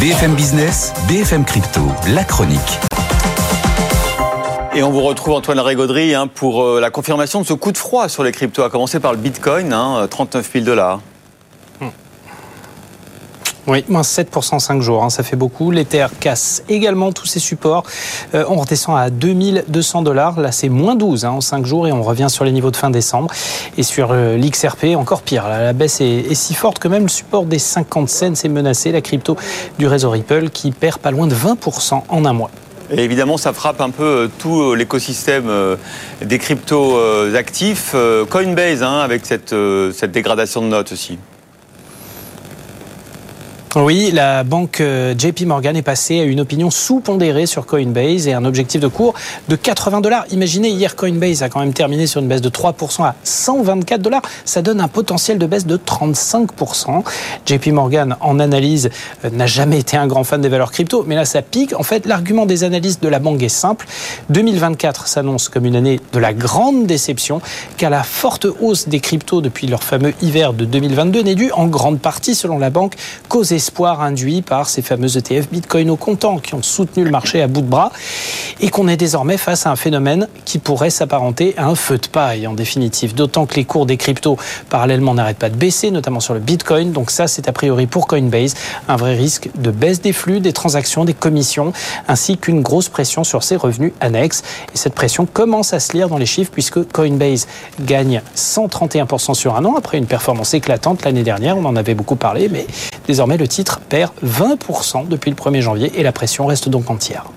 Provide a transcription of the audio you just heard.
BFM Business, BFM Crypto, la chronique. Et on vous retrouve Antoine Régaudry hein, pour euh, la confirmation de ce coup de froid sur les cryptos, à commencer par le Bitcoin, hein, 39 000 dollars. Oui, moins 7% en 5 jours, hein, ça fait beaucoup. L'Ether casse également tous ses supports. Euh, on redescend à 2200 dollars. Là, c'est moins 12 hein, en 5 jours et on revient sur les niveaux de fin décembre. Et sur euh, l'XRP, encore pire. Là, la baisse est, est, si forte que même le support des 50 cents est menacé. La crypto du réseau Ripple qui perd pas loin de 20% en un mois. Et évidemment, ça frappe un peu euh, tout l'écosystème des cryptos actifs. Coinbase, hein, avec cette, cette dégradation de notes aussi. Oui, la banque euh, JP Morgan est passée à une opinion sous-pondérée sur Coinbase et un objectif de cours de 80 dollars. Imaginez, hier Coinbase a quand même terminé sur une baisse de 3% à 124 dollars. Ça donne un potentiel de baisse de 35%. JP Morgan, en analyse, euh, n'a jamais été un grand fan des valeurs crypto, mais là ça pique. En fait, l'argument des analystes de la banque est simple. 2024 s'annonce comme une année de la grande déception, car la forte hausse des cryptos depuis leur fameux hiver de 2022 n'est due en grande partie, selon la banque, qu'aux espoir induit par ces fameux ETF Bitcoin au comptant qui ont soutenu le marché à bout de bras et qu'on est désormais face à un phénomène qui pourrait s'apparenter à un feu de paille en définitive. D'autant que les cours des cryptos parallèlement n'arrêtent pas de baisser, notamment sur le Bitcoin. Donc ça, c'est a priori pour Coinbase un vrai risque de baisse des flux, des transactions, des commissions, ainsi qu'une grosse pression sur ses revenus annexes. Et cette pression commence à se lire dans les chiffres puisque Coinbase gagne 131% sur un an après une performance éclatante l'année dernière. On en avait beaucoup parlé, mais désormais le titre perd 20% depuis le 1er janvier et la pression reste donc entière.